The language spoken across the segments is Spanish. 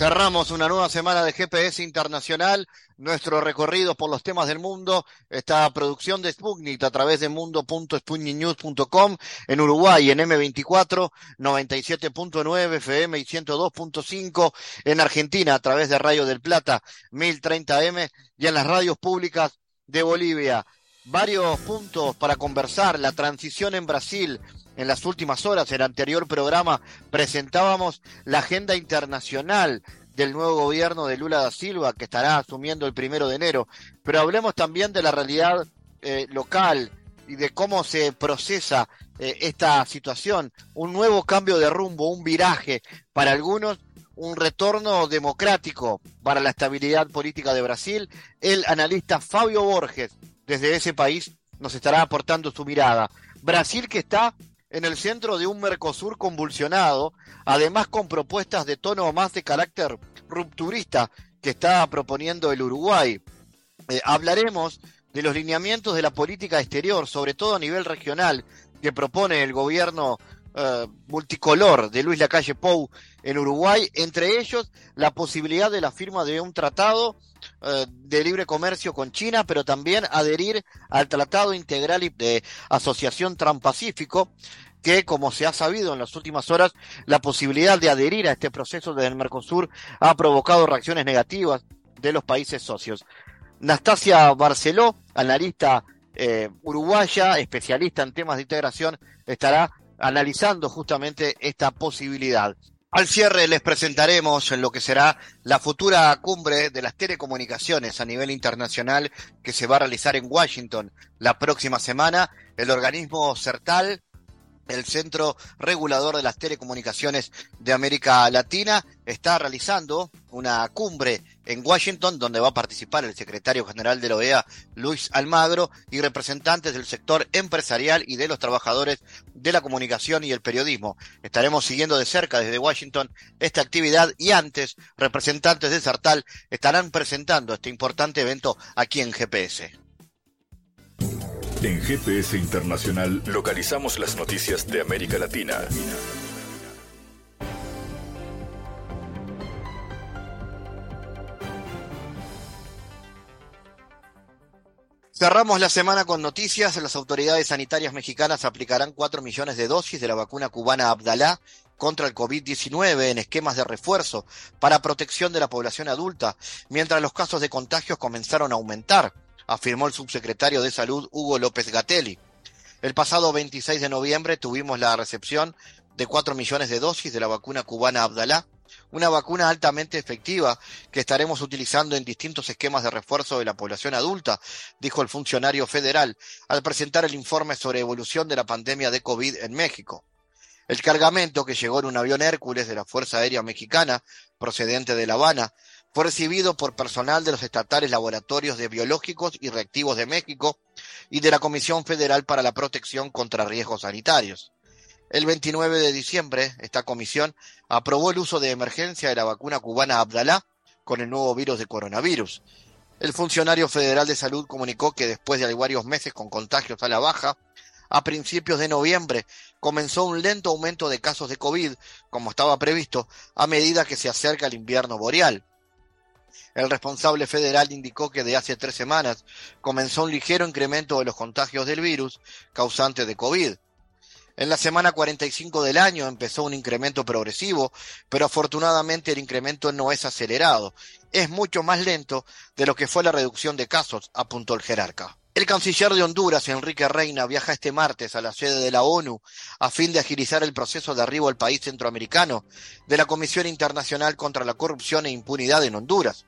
Cerramos una nueva semana de GPS Internacional, nuestro recorrido por los temas del mundo, esta producción de Sputnik a través de mundo.sputniknews.com en Uruguay en M24, 97.9 FM y 102.5 en Argentina a través de Radio del Plata, 1030M y en las radios públicas de Bolivia. Varios puntos para conversar, la transición en Brasil, en las últimas horas, el anterior programa, presentábamos la agenda internacional del nuevo gobierno de Lula da Silva, que estará asumiendo el primero de enero. Pero hablemos también de la realidad eh, local y de cómo se procesa eh, esta situación. Un nuevo cambio de rumbo, un viraje para algunos, un retorno democrático para la estabilidad política de Brasil. El analista Fabio Borges, desde ese país, nos estará aportando su mirada. Brasil que está en el centro de un Mercosur convulsionado, además con propuestas de tono más de carácter rupturista que está proponiendo el Uruguay. Eh, hablaremos de los lineamientos de la política exterior, sobre todo a nivel regional, que propone el gobierno eh, multicolor de Luis Lacalle Pou en Uruguay, entre ellos la posibilidad de la firma de un tratado de libre comercio con China, pero también adherir al Tratado Integral de Asociación Transpacífico, que, como se ha sabido en las últimas horas, la posibilidad de adherir a este proceso desde el Mercosur ha provocado reacciones negativas de los países socios. Nastasia Barceló, analista eh, uruguaya, especialista en temas de integración, estará analizando justamente esta posibilidad. Al cierre les presentaremos lo que será la futura cumbre de las telecomunicaciones a nivel internacional que se va a realizar en Washington la próxima semana. El organismo CERTAL el Centro Regulador de las Telecomunicaciones de América Latina está realizando una cumbre en Washington donde va a participar el secretario general de la OEA, Luis Almagro, y representantes del sector empresarial y de los trabajadores de la comunicación y el periodismo. Estaremos siguiendo de cerca desde Washington esta actividad y antes representantes de Sartal estarán presentando este importante evento aquí en GPS. En GPS Internacional localizamos las noticias de América Latina. Cerramos la semana con noticias. Las autoridades sanitarias mexicanas aplicarán 4 millones de dosis de la vacuna cubana Abdalá contra el COVID-19 en esquemas de refuerzo para protección de la población adulta, mientras los casos de contagios comenzaron a aumentar afirmó el subsecretario de Salud Hugo López Gatelli. El pasado 26 de noviembre tuvimos la recepción de 4 millones de dosis de la vacuna cubana Abdalá, una vacuna altamente efectiva que estaremos utilizando en distintos esquemas de refuerzo de la población adulta, dijo el funcionario federal al presentar el informe sobre evolución de la pandemia de COVID en México. El cargamento que llegó en un avión Hércules de la Fuerza Aérea Mexicana, procedente de La Habana, fue recibido por personal de los estatales laboratorios de biológicos y reactivos de México y de la Comisión Federal para la Protección contra Riesgos Sanitarios. El 29 de diciembre, esta comisión aprobó el uso de emergencia de la vacuna cubana Abdalá con el nuevo virus de coronavirus. El funcionario federal de salud comunicó que después de varios meses con contagios a la baja, a principios de noviembre comenzó un lento aumento de casos de COVID, como estaba previsto, a medida que se acerca el invierno boreal. El responsable federal indicó que de hace tres semanas comenzó un ligero incremento de los contagios del virus causante de COVID. En la semana 45 del año empezó un incremento progresivo, pero afortunadamente el incremento no es acelerado. Es mucho más lento de lo que fue la reducción de casos, apuntó el jerarca. El canciller de Honduras, Enrique Reina, viaja este martes a la sede de la ONU a fin de agilizar el proceso de arribo al país centroamericano de la Comisión Internacional contra la Corrupción e Impunidad en Honduras.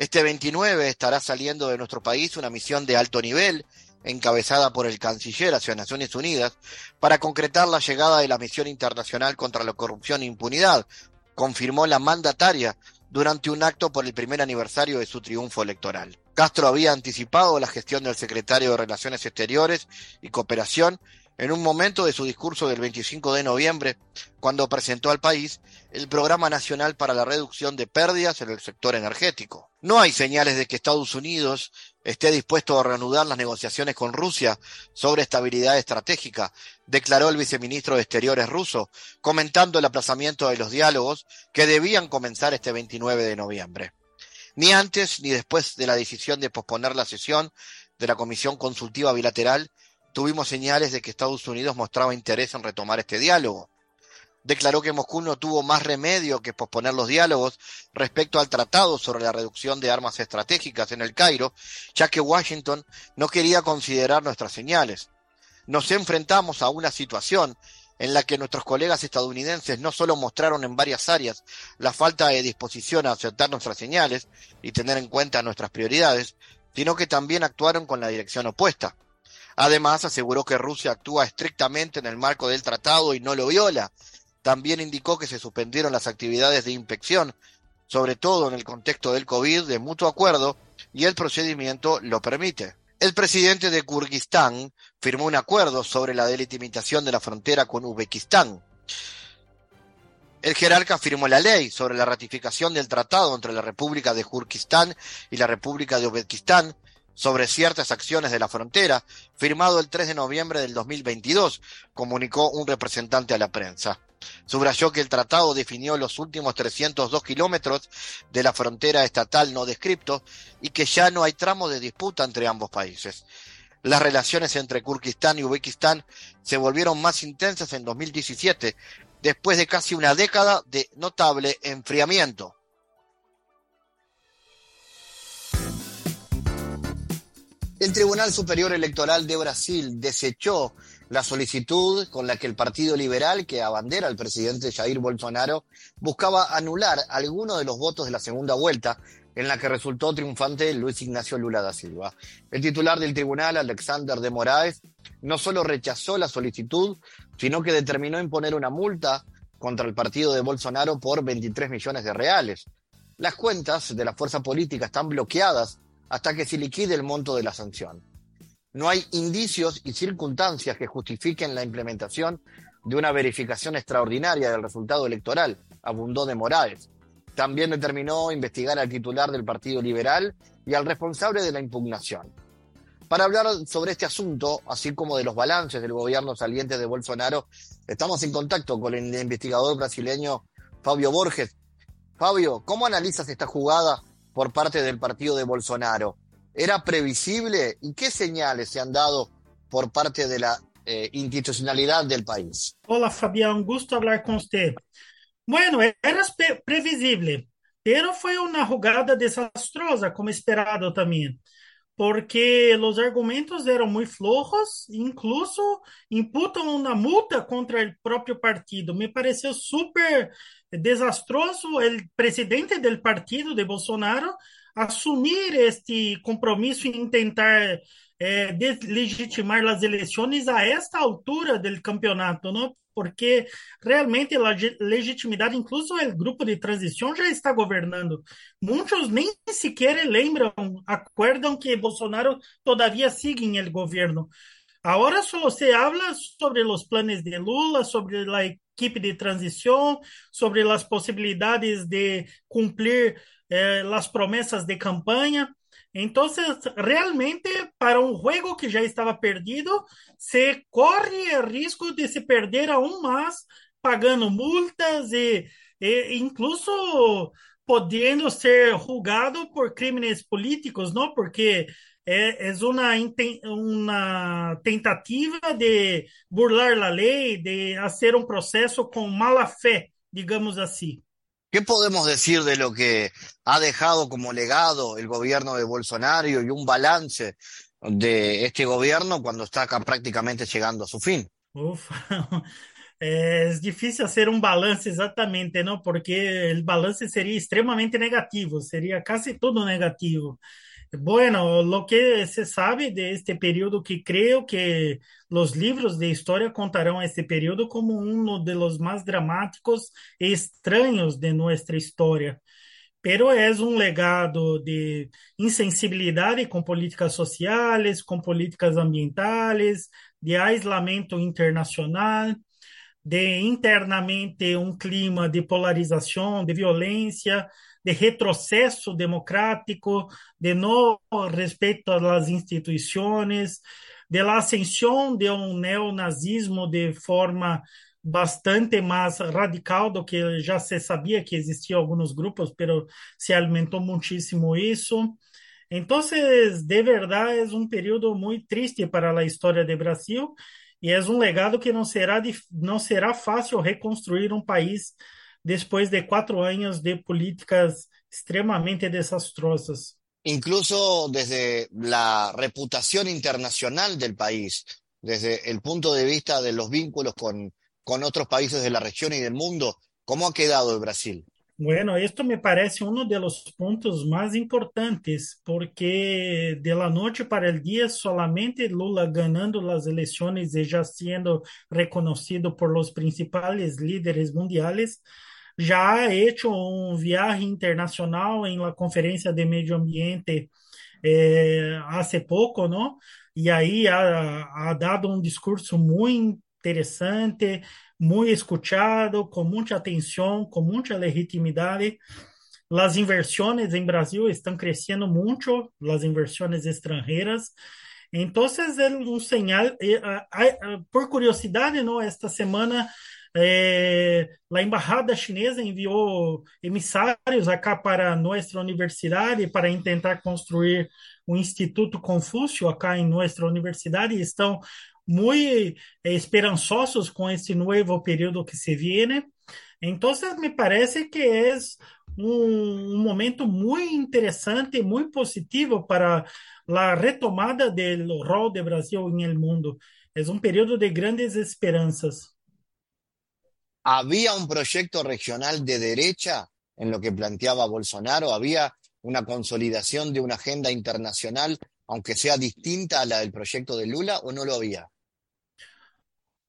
Este 29 estará saliendo de nuestro país una misión de alto nivel encabezada por el canciller hacia Naciones Unidas para concretar la llegada de la misión internacional contra la corrupción e impunidad, confirmó la mandataria durante un acto por el primer aniversario de su triunfo electoral. Castro había anticipado la gestión del secretario de Relaciones Exteriores y Cooperación en un momento de su discurso del 25 de noviembre, cuando presentó al país el Programa Nacional para la Reducción de Pérdidas en el sector energético. No hay señales de que Estados Unidos esté dispuesto a reanudar las negociaciones con Rusia sobre estabilidad estratégica, declaró el viceministro de Exteriores ruso, comentando el aplazamiento de los diálogos que debían comenzar este 29 de noviembre. Ni antes ni después de la decisión de posponer la sesión de la Comisión Consultiva Bilateral, tuvimos señales de que Estados Unidos mostraba interés en retomar este diálogo. Declaró que Moscú no tuvo más remedio que posponer los diálogos respecto al tratado sobre la reducción de armas estratégicas en el Cairo, ya que Washington no quería considerar nuestras señales. Nos enfrentamos a una situación en la que nuestros colegas estadounidenses no solo mostraron en varias áreas la falta de disposición a aceptar nuestras señales y tener en cuenta nuestras prioridades, sino que también actuaron con la dirección opuesta. Además, aseguró que Rusia actúa estrictamente en el marco del tratado y no lo viola. También indicó que se suspendieron las actividades de inspección, sobre todo en el contexto del COVID, de mutuo acuerdo, y el procedimiento lo permite. El presidente de Kirguistán firmó un acuerdo sobre la delimitación de la frontera con Uzbekistán. El jerarca firmó la ley sobre la ratificación del tratado entre la República de Kirguistán y la República de Uzbekistán sobre ciertas acciones de la frontera, firmado el 3 de noviembre del 2022, comunicó un representante a la prensa. Subrayó que el tratado definió los últimos 302 kilómetros de la frontera estatal no descripto y que ya no hay tramo de disputa entre ambos países. Las relaciones entre Kirguistán y Uzbekistán se volvieron más intensas en 2017, después de casi una década de notable enfriamiento. El Tribunal Superior Electoral de Brasil desechó la solicitud con la que el Partido Liberal, que abandera al presidente Jair Bolsonaro, buscaba anular algunos de los votos de la segunda vuelta, en la que resultó triunfante Luis Ignacio Lula da Silva. El titular del tribunal, Alexander de Moraes, no solo rechazó la solicitud, sino que determinó imponer una multa contra el partido de Bolsonaro por 23 millones de reales. Las cuentas de la fuerza política están bloqueadas hasta que se liquide el monto de la sanción. No hay indicios y circunstancias que justifiquen la implementación de una verificación extraordinaria del resultado electoral, abundó de Morales. También determinó investigar al titular del Partido Liberal y al responsable de la impugnación. Para hablar sobre este asunto, así como de los balances del gobierno saliente de Bolsonaro, estamos en contacto con el investigador brasileño Fabio Borges. Fabio, ¿cómo analizas esta jugada por parte del partido de Bolsonaro. ¿Era previsible? ¿Y qué señales se han dado por parte de la eh, institucionalidad del país? Hola Fabián, gusto hablar con usted. Bueno, era previsible, pero fue una jugada desastrosa, como esperado también, porque los argumentos eran muy flojos, incluso imputan una multa contra el propio partido. Me pareció súper desastroso el presidente del partido de Bolsonaro assumir este compromisso e tentar eh, deslegitimar as eleições a esta altura do campeonato, não? porque realmente a legitimidade, incluso o grupo de transição já está governando. Muitos nem sequer lembram, acordam que Bolsonaro todavia sigue em el governo. Agora só se habla sobre os planos de Lula, sobre a equipe de transição, sobre as possibilidades de cumprir eh, as promessas de campanha. Então, realmente, para um jogo que já estava perdido, se corre o risco de se perder aún mais, pagando multas e, e incluso podendo ser julgado por crimes políticos, não? Porque é, é uma, uma tentativa de burlar a lei, de fazer um processo com mala fé, digamos assim. ¿Qué podemos decir de lo que ha dejado como legado el gobierno de Bolsonaro y un balance de este gobierno cuando está acá prácticamente llegando a su fin? Uf, es difícil hacer un balance exactamente, ¿no? Porque el balance sería extremadamente negativo, sería casi todo negativo. Bueno, lo que se sabe de este periodo que creo que los libros de historia contarán este periodo como de los más dramáticos e extraños de nuestra historia. pero é um legado de insensibilidade com políticas sociais, com políticas ambientais, de aislamento internacional, de internamente um clima de polarização, de violência, de retrocesso democrático, de não respeito às instituições, de ascensão de um neonazismo de forma bastante mais radical do que já se sabia que existia alguns grupos, pero se alimentou muitíssimo isso. Então, de verdade, é um período muito triste para a história do Brasil e é um legado que não será, será fácil reconstruir um país depois de quatro anos de políticas extremamente desastrosas. Incluso desde la reputación internacional del país, desde el punto de vista de los vínculos con, con otros países de la región y del mundo, ¿cómo ha quedado el Brasil? Bueno, esto me parece uno de los puntos más importantes, porque de la noche para el día solamente Lula ganando las elecciones y ya siendo reconocido por los principales líderes mundiales, já ha hecho um viaje internacional em la Conferência de Medio Ambiente eh, hace pouco, não? E aí ha, ha dado um discurso muito interessante, muito escuchado, com muita atenção, com muita legitimidade. As inversões em Brasil estão crescendo muito, as inversões estrangeiras. Então, é um sinal. Por curiosidade, não, esta semana é, a embaixada chinesa enviou emissários acá para nossa universidade para tentar construir o Instituto Confúcio acá em nossa universidade estão muito é, esperançosos com esse novo período que se viene. Então, me parece que um, um momento muito interessante, muito positivo para a retomada do rol do Brasil no mundo. É um período de grandes esperanças. ¿Había un proyecto regional de derecha en lo que planteaba Bolsonaro? ¿Había una consolidación de una agenda internacional, aunque sea distinta a la del proyecto de Lula, o no lo había?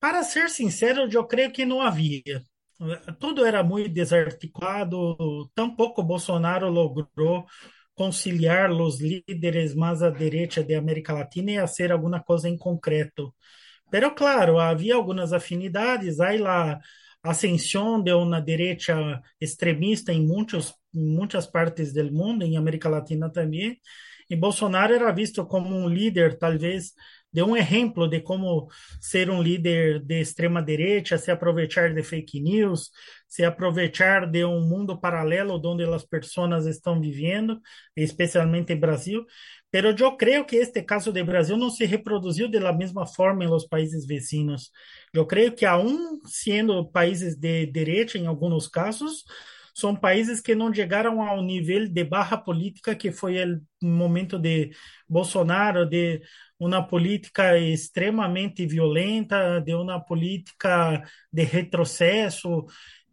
Para ser sincero, yo creo que no había. Tudo era muito desarticulado, tampouco Bolsonaro logrou conciliar os líderes mais à direita de América Latina e fazer alguma coisa em concreto. Pero claro, havia algumas afinidades, aí lá ascensão de uma direita extremista em muitos, muitas partes do mundo, em América Latina também. E Bolsonaro era visto como um líder, talvez, de um exemplo de como ser um líder de extrema direita, se aproveitar de fake news, se aproveitar de um mundo paralelo onde as pessoas estão vivendo, especialmente em Brasil. Pero eu creio que este caso de Brasil não se reproduziu da mesma forma em los países vecinos. Eu creio que, aún sendo países de direita, em alguns casos, são países que não chegaram ao nível de barra política que foi o momento de Bolsonaro, de uma política extremamente violenta, de uma política de retrocesso,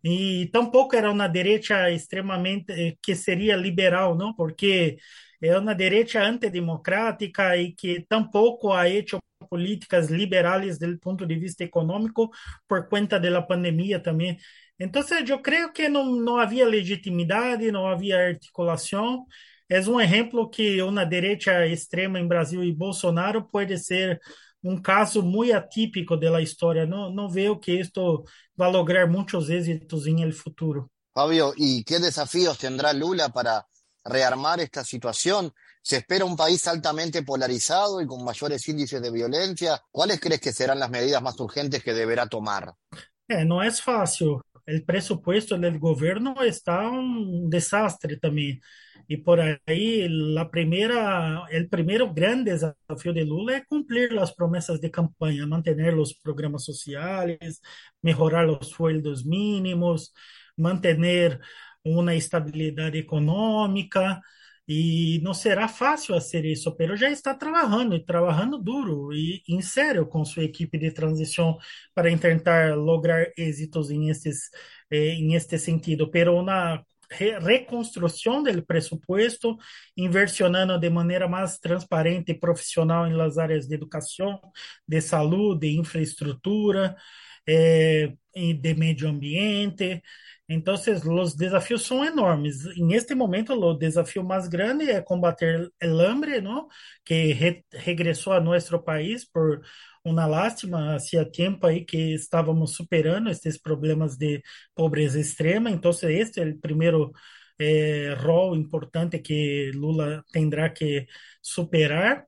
e tampouco era uma direita extremamente que seria liberal, não, porque é uma direita antidemocrática e que tampouco ha hecho políticas liberais do ponto de vista econômico por conta da pandemia também. Então, eu creio que não, não havia legitimidade, não havia articulação. É um exemplo que uma direita extrema em Brasil e Bolsonaro pode ser um caso muito atípico da história. Não, não vejo que isto vai lograr muitos êxitos em el futuro. Fabio, e que desafios tendrá Lula para rearmar esta situación? ¿Se espera un país altamente polarizado y con mayores índices de violencia? ¿Cuáles crees que serán las medidas más urgentes que deberá tomar? É, não é fácil. O presupuesto do governo está um desastre também. E por aí, a primeira, o primeiro grande desafio de Lula é cumprir as promessas de campanha, manter os programas sociais, melhorar os sueldos mínimos, manter uma estabilidade econômica. E não será fácil fazer isso, pero já está trabalhando e trabalhando duro e em sério com sua equipe de transição para tentar lograr êxitos em estes eh, em este sentido. Pero na reconstrução do presupuesto, inversionando de maneira mais transparente e profissional em las áreas de educação, de saúde, de infraestrutura, eh, de medio ambiente. Entonces, los desafíos son enormes. En este momento, el desafío más grande es combater el hambre, ¿no? Que re a nuestro país por una lástima, hacía tiempo ahí que estábamos superando estes problemas de pobreza extrema. Entonces, este es el primero eh, rol importante que Lula tendrá que superar.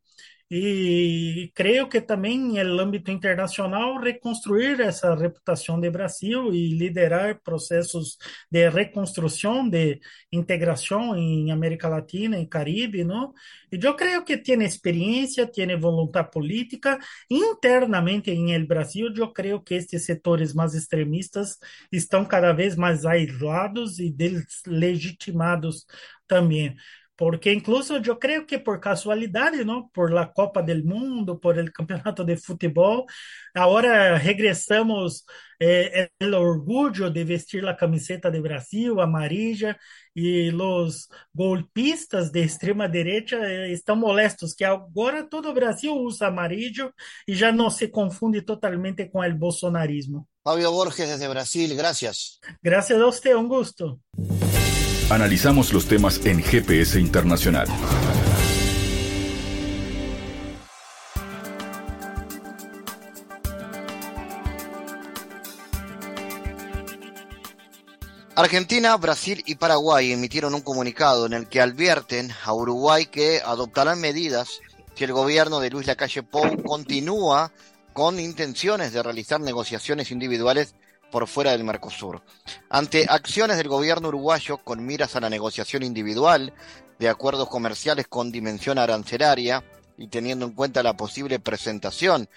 E creio que também, no âmbito internacional, reconstruir essa reputação de Brasil e liderar processos de reconstrução, de integração em América Latina e Caribe, não? E eu creio que tem experiência, tem vontade política. Internamente em Brasil, eu creio que estes setores mais extremistas estão cada vez mais aislados e deslegitimados também. Porque incluso yo creo que por casualidad, ¿no? Por la Copa del Mundo, por el Campeonato de Fútbol, ahora regresamos eh, el orgullo de vestir la camiseta de Brasil, amarilla, y los golpistas de extrema derecha eh, están molestos, que agora todo Brasil usa amarillo y ya no se confunde totalmente con el bolsonarismo. Fabio Borges desde Brasil, gracias. Gracias a usted, un gusto. Analizamos los temas en GPS Internacional. Argentina, Brasil y Paraguay emitieron un comunicado en el que advierten a Uruguay que adoptarán medidas si el gobierno de Luis Lacalle Pou continúa con intenciones de realizar negociaciones individuales por fuera del Mercosur. Ante acciones del gobierno uruguayo con miras a la negociación individual de acuerdos comerciales con dimensión arancelaria y teniendo en cuenta la posible presentación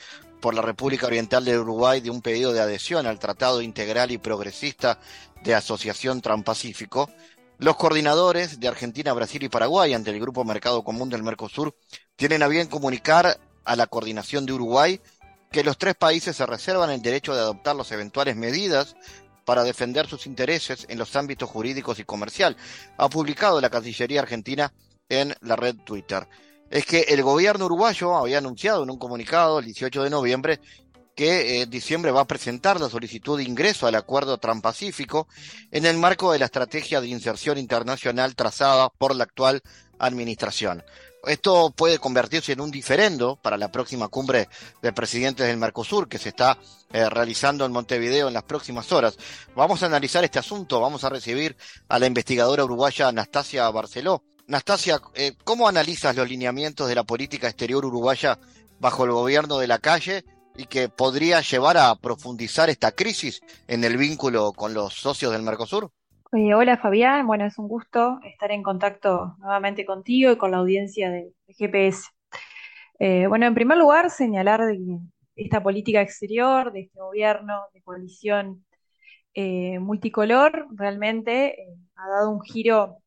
por la República Oriental de Uruguay de un pedido de adhesión al Tratado Integral y Progresista de Asociación Transpacífico, los coordinadores de Argentina, Brasil y Paraguay ante el Grupo Mercado Común del Mercosur tienen a bien comunicar a la coordinación de Uruguay que los tres países se reservan el derecho de adoptar las eventuales medidas para defender sus intereses en los ámbitos jurídicos y comercial, ha publicado la Cancillería Argentina en la red Twitter. Es que el gobierno uruguayo había anunciado en un comunicado el 18 de noviembre que en diciembre va a presentar la solicitud de ingreso al acuerdo transpacífico en el marco de la estrategia de inserción internacional trazada por la actual administración. Esto puede convertirse en un diferendo para la próxima cumbre de presidentes del Mercosur que se está eh, realizando en Montevideo en las próximas horas. Vamos a analizar este asunto, vamos a recibir a la investigadora uruguaya Anastasia Barceló. Anastasia, eh, ¿cómo analizas los lineamientos de la política exterior uruguaya bajo el gobierno de la calle y que podría llevar a profundizar esta crisis en el vínculo con los socios del Mercosur? Eh, hola Fabián, bueno, es un gusto estar en contacto nuevamente contigo y con la audiencia de, GPS. Eh, bueno, en primer lugar, señalar de que esta política exterior de este gobierno de coalición eh, multicolor realmente ha dado un giro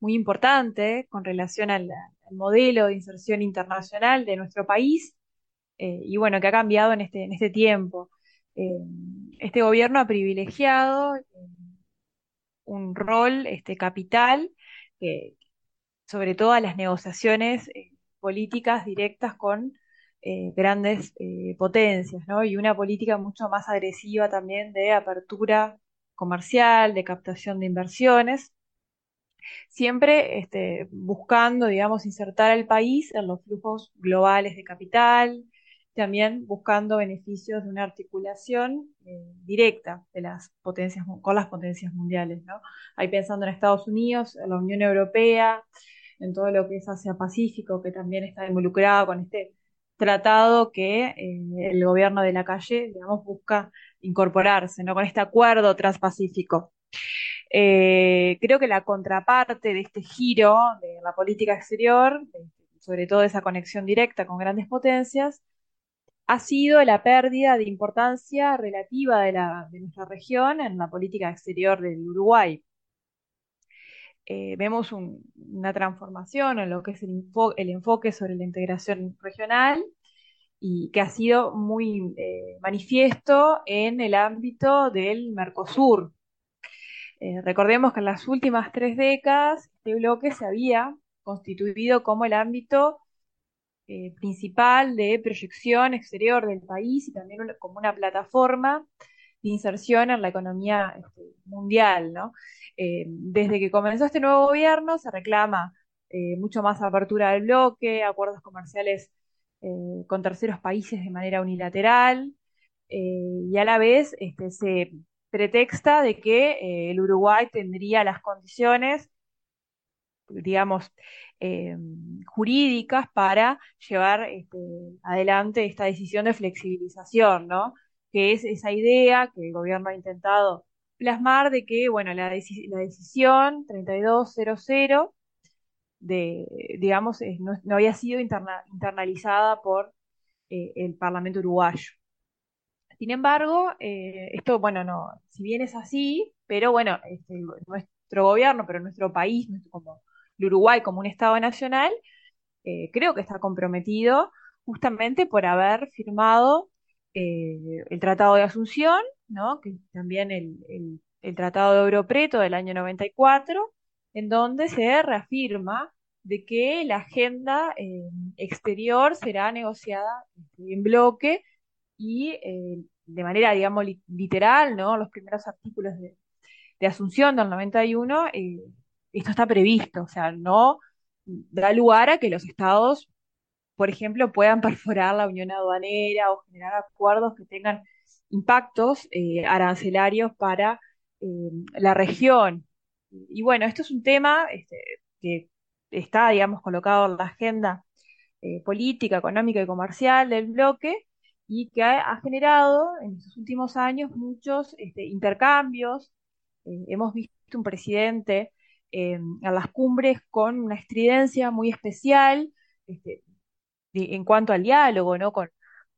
muy importante con relación al, modelo de inserción internacional de nuestro país y bueno, que ha cambiado en este, en este tiempo. este gobierno ha privilegiado un rol este, capital, sobre todo a las negociaciones eh, políticas directas con eh, grandes eh, potencias, ¿no? Y una política mucho más agresiva también de apertura comercial, de captación de inversiones, siempre este, buscando, digamos, insertar al país en los flujos globales de capital, también buscando beneficios de una articulación eh, directa de las potencias, con las potencias mundiales. ¿no? Ahí pensando en Estados Unidos, en la Unión Europea, en todo lo que es Asia-Pacífico, que también está involucrado con este tratado que eh, el gobierno de la calle, digamos, busca incorporarse, ¿no? Con este acuerdo transpacífico. Eh, creo que la contraparte de este giro de la política exterior, sobre todo esa conexión directa con grandes potencias, ha sido la pérdida de importancia relativa de, nuestra región en la política exterior del Uruguay. Eh, vemos una transformación en lo que es el, enfoque sobre la integración regional y que ha sido muy eh, manifiesto en el ámbito del Mercosur. Eh, recordemos que en las últimas tres décadas este bloque se había constituido como el ámbito eh, principal de proyección exterior del país y también como una plataforma de inserción en la economía este, mundial, ¿no? Eh, desde que comenzó este nuevo gobierno se reclama eh, mucho más apertura del bloque, acuerdos comerciales con terceros países de manera unilateral, y a la vez este, se pretexta de que el Uruguay tendría las condiciones digamos, eh, jurídicas para llevar este, adelante esta decisión de flexibilización, ¿no? Que es esa idea que el gobierno ha intentado plasmar de que, bueno, la, decisión 3200 de, digamos, no, había sido internalizada por eh, el Parlamento uruguayo. Sin embargo, eh, esto, bueno, no, si bien es así, pero bueno, este, nuestro gobierno, pero nuestro país, nuestro, como el Uruguay como un Estado nacional, eh, creo que está comprometido justamente por haber firmado eh, el Tratado de Asunción, ¿no? que también el, Tratado de Europreto del año 94, en donde se reafirma de que la agenda eh, exterior será negociada este, en bloque y de manera, digamos, literal, ¿no? Los primeros artículos de, de Asunción del 91 esto está previsto, o sea, no da lugar a que los estados, por ejemplo, puedan perforar la unión aduanera o generar acuerdos que tengan impactos eh, arancelarios para eh, la región. Y bueno, esto es un tema este, que está, digamos, colocado en la agenda eh, política, económica y comercial del bloque y que ha, generado en estos últimos años muchos este, intercambios. hemos visto un presidente a las cumbres con una estridencia muy especial este, en cuanto al diálogo, ¿no? Con,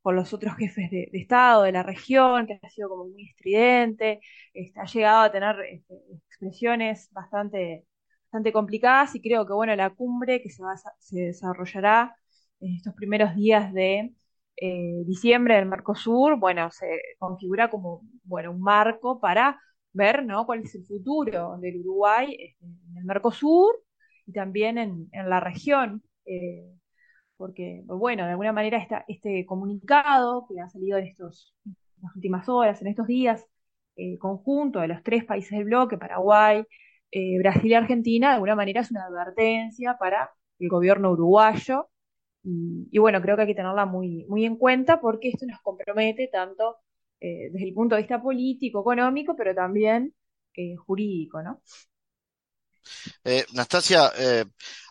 los otros jefes de, Estado de la región, que ha sido como muy estridente, este, ha llegado a tener este, expresiones bastante, bastante complicadas y creo que, bueno, la cumbre que se, va, se desarrollará en estos primeros días de eh, diciembre del Mercosur, bueno, se configura como, bueno, un marco para ver ¿no? cuál es el futuro del Uruguay este, en el Mercosur y también en, la región. Eh, porque, bueno, de alguna manera este comunicado que ha salido en, estos, las últimas horas, en estos días, eh, conjunto de los tres países del bloque, Paraguay, eh, Brasil y Argentina, de alguna manera es una advertencia para el gobierno uruguayo. Y, y, bueno, creo que hay que tenerla muy, muy en cuenta porque esto nos compromete tanto eh, desde el punto de vista político, económico, pero también eh, jurídico, ¿no? Eh, Nastasia,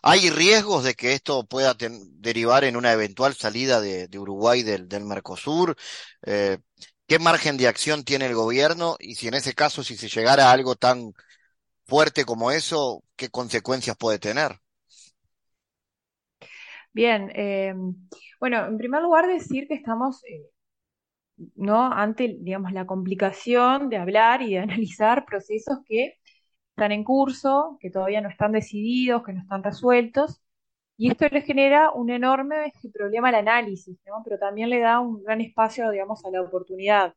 ¿hay riesgos de que esto pueda derivar en una eventual salida de, Uruguay del, Mercosur? ¿Qué margen de acción tiene el gobierno? Y si en ese caso, si se llegara a algo tan fuerte como eso, ¿qué consecuencias puede tener? Bien, bueno, en primer lugar decir que estamos ¿no? ante digamos, la complicación de hablar y de analizar procesos que están en curso, que todavía no están decididos, que no están resueltos, y esto le genera un enorme problema al análisis, pero también le da un gran espacio, digamos, a la oportunidad.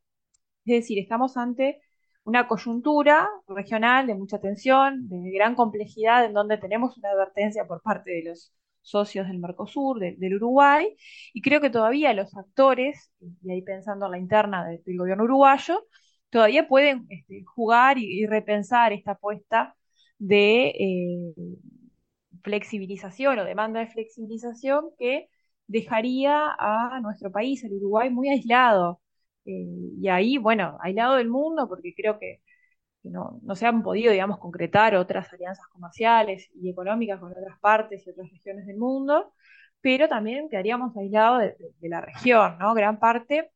Es decir, estamos ante una coyuntura regional de mucha tensión, de gran complejidad, en donde tenemos una advertencia por parte de los socios del Mercosur, del Uruguay, y creo que todavía los actores, y ahí pensando en la interna del gobierno uruguayo, todavía pueden este, jugar y, repensar esta apuesta de eh, flexibilización o demanda de flexibilización que dejaría a nuestro país, el Uruguay, muy aislado. Eh, y ahí, bueno, aislado del mundo, porque creo que no, se han podido, digamos, concretar otras alianzas comerciales y económicas con otras partes y otras regiones del mundo, pero también quedaríamos aislados de, la región, ¿no? Gran parte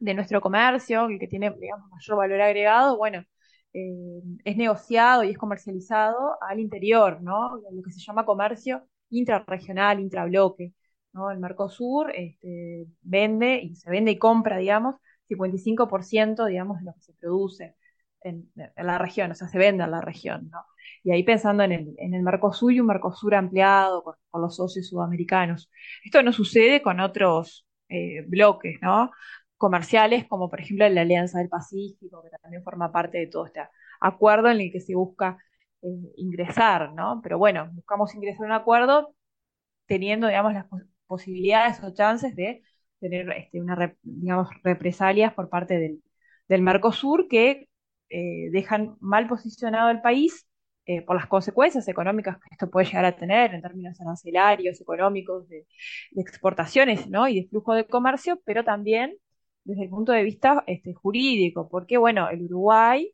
de nuestro comercio, el que tiene, digamos, mayor valor agregado, bueno, eh, es negociado y es comercializado al interior, ¿no? Lo que se llama comercio intrarregional, intrabloque, ¿no? El Mercosur este, vende y se vende y compra, digamos, 55% digamos, de lo que se produce en, la región, o sea, se vende en la región, ¿no? Y ahí pensando en el, en el Mercosur y un Mercosur ampliado con, los socios sudamericanos. Esto no sucede con otros eh, bloques, ¿no? Comerciales, como por ejemplo la Alianza del Pacífico, que también forma parte de todo este acuerdo en el que se busca eh, ingresar, ¿no? Pero bueno, buscamos ingresar a un acuerdo teniendo, digamos, las posibilidades o chances de tener este, una, digamos, represalias por parte del, del Mercosur que eh, dejan mal posicionado al país eh, por las consecuencias económicas que esto puede llegar a tener en términos arancelarios, económicos, de, exportaciones ¿no? y de flujo de comercio, pero también desde el punto de vista este, jurídico, porque bueno, el Uruguay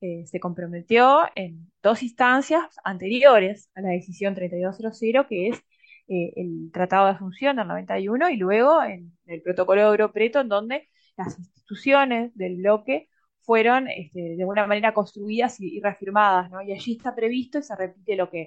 eh, se comprometió en dos instancias anteriores a la decisión 3200, que es el Tratado de Asunción del 91 y luego en el Protocolo de Europreto, en donde las instituciones del bloque fueron este, de alguna manera construidas y, reafirmadas, ¿no? Y allí está previsto y se repite lo que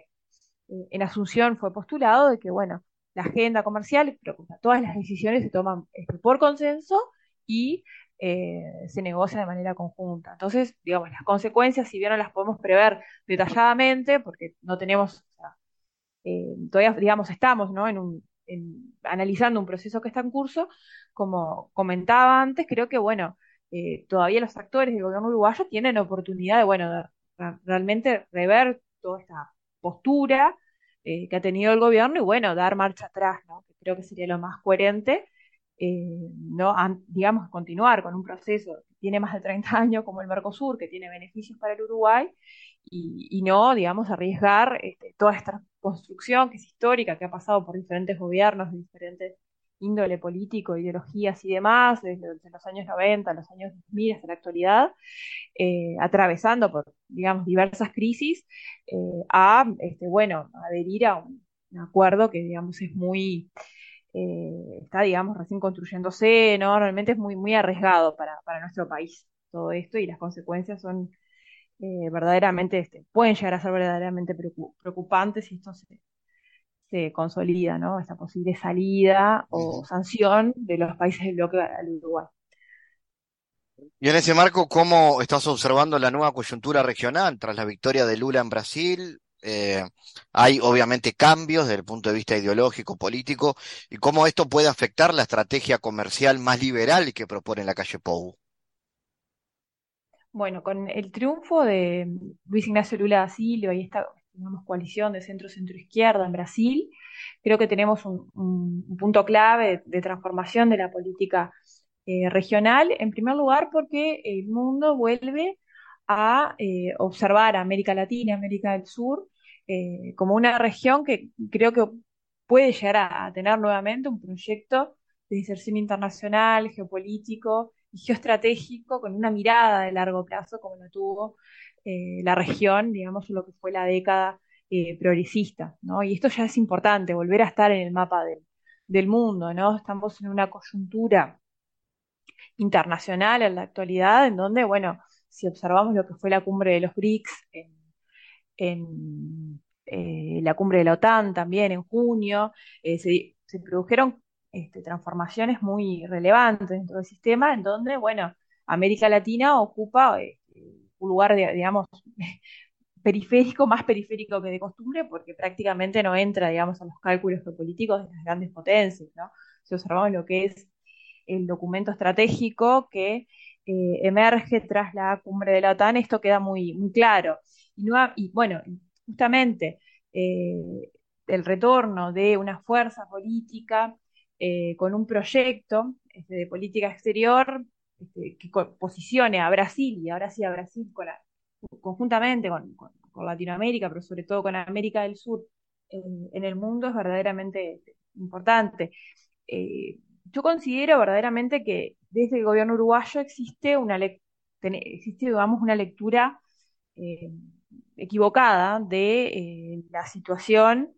eh, en Asunción fue postulado, de que, bueno, la agenda comercial, pero todas las decisiones se toman este, por consenso y eh, se negocia de manera conjunta. Entonces, digamos, las consecuencias, si bien no las podemos prever detalladamente, porque no tenemos, eh, todavía, digamos, estamos. En un, analizando un proceso que está en curso, como comentaba antes, creo que, bueno, eh, todavía los actores del gobierno uruguayo tienen oportunidad de, bueno, realmente rever toda esta postura eh, que ha tenido el gobierno y, bueno, dar marcha atrás, ¿no? Creo que sería lo más coherente, eh, ¿no? digamos, continuar con un proceso que tiene más de 30 años como el Mercosur, que tiene beneficios para el Uruguay, y, no, digamos, arriesgar este, toda esta construcción que es histórica, que ha pasado por diferentes gobiernos de diferentes índole político, ideologías y demás, desde, los años 90, los años 2000 hasta la actualidad, eh, atravesando por, digamos, diversas crisis, eh, a, este, bueno, adherir a un, acuerdo que, digamos, es muy, eh, está, digamos, recién construyéndose, ¿no? Realmente es muy, muy arriesgado para, para nuestro país todo esto y las consecuencias son verdaderamente, este, pueden llegar a ser verdaderamente preocupantes si esto se, se consolida, ¿no? Esta posible salida o sanción de los países del bloque al Uruguay. Y en ese marco, ¿cómo estás observando la nueva coyuntura regional tras la victoria de Lula en Brasil? Eh, hay obviamente cambios desde el punto de vista ideológico, político, y cómo esto puede afectar la estrategia comercial más liberal que propone la calle Pou. Bueno, con el triunfo de Luis Ignacio Lula da Silva y esta digamos, coalición de centro-centro-izquierda en Brasil. Creo que tenemos un, punto clave de, transformación de la política eh, regional, en primer lugar porque el mundo vuelve a eh, observar a América Latina, América del Sur, eh, como una región que creo que puede llegar a, a tener nuevamente un proyecto de inserción internacional, geopolítico y geoestratégico con una mirada de largo plazo como lo tuvo eh, la región, digamos, lo que fue la década eh, progresista, ¿no? Y esto ya es importante, volver a estar en el mapa del mundo, ¿no? Estamos en una coyuntura internacional en la actualidad, en donde, bueno, si observamos lo que fue la cumbre de los BRICS en, eh, la cumbre de la OTAN también en junio, se, produjeron este, transformaciones muy relevantes dentro del sistema, en donde, bueno, América Latina ocupa un lugar, digamos, periférico, más periférico que de costumbre, porque prácticamente no entra, digamos, a los cálculos geopolíticos de las grandes potencias, ¿no? Si observamos lo que es el documento estratégico que eh, emerge tras la cumbre de la OTAN, esto queda muy, claro. Y, y bueno, justamente eh, el retorno de una fuerza política eh, con un proyecto este, de política exterior este, que posicione a Brasil y ahora sí a Brasil conjuntamente con, Latinoamérica, pero sobre todo con América del Sur en, el mundo es verdaderamente importante. Eh, yo considero verdaderamente que desde el gobierno uruguayo existe una, existe, digamos, una lectura eh, equivocada de eh, la situación,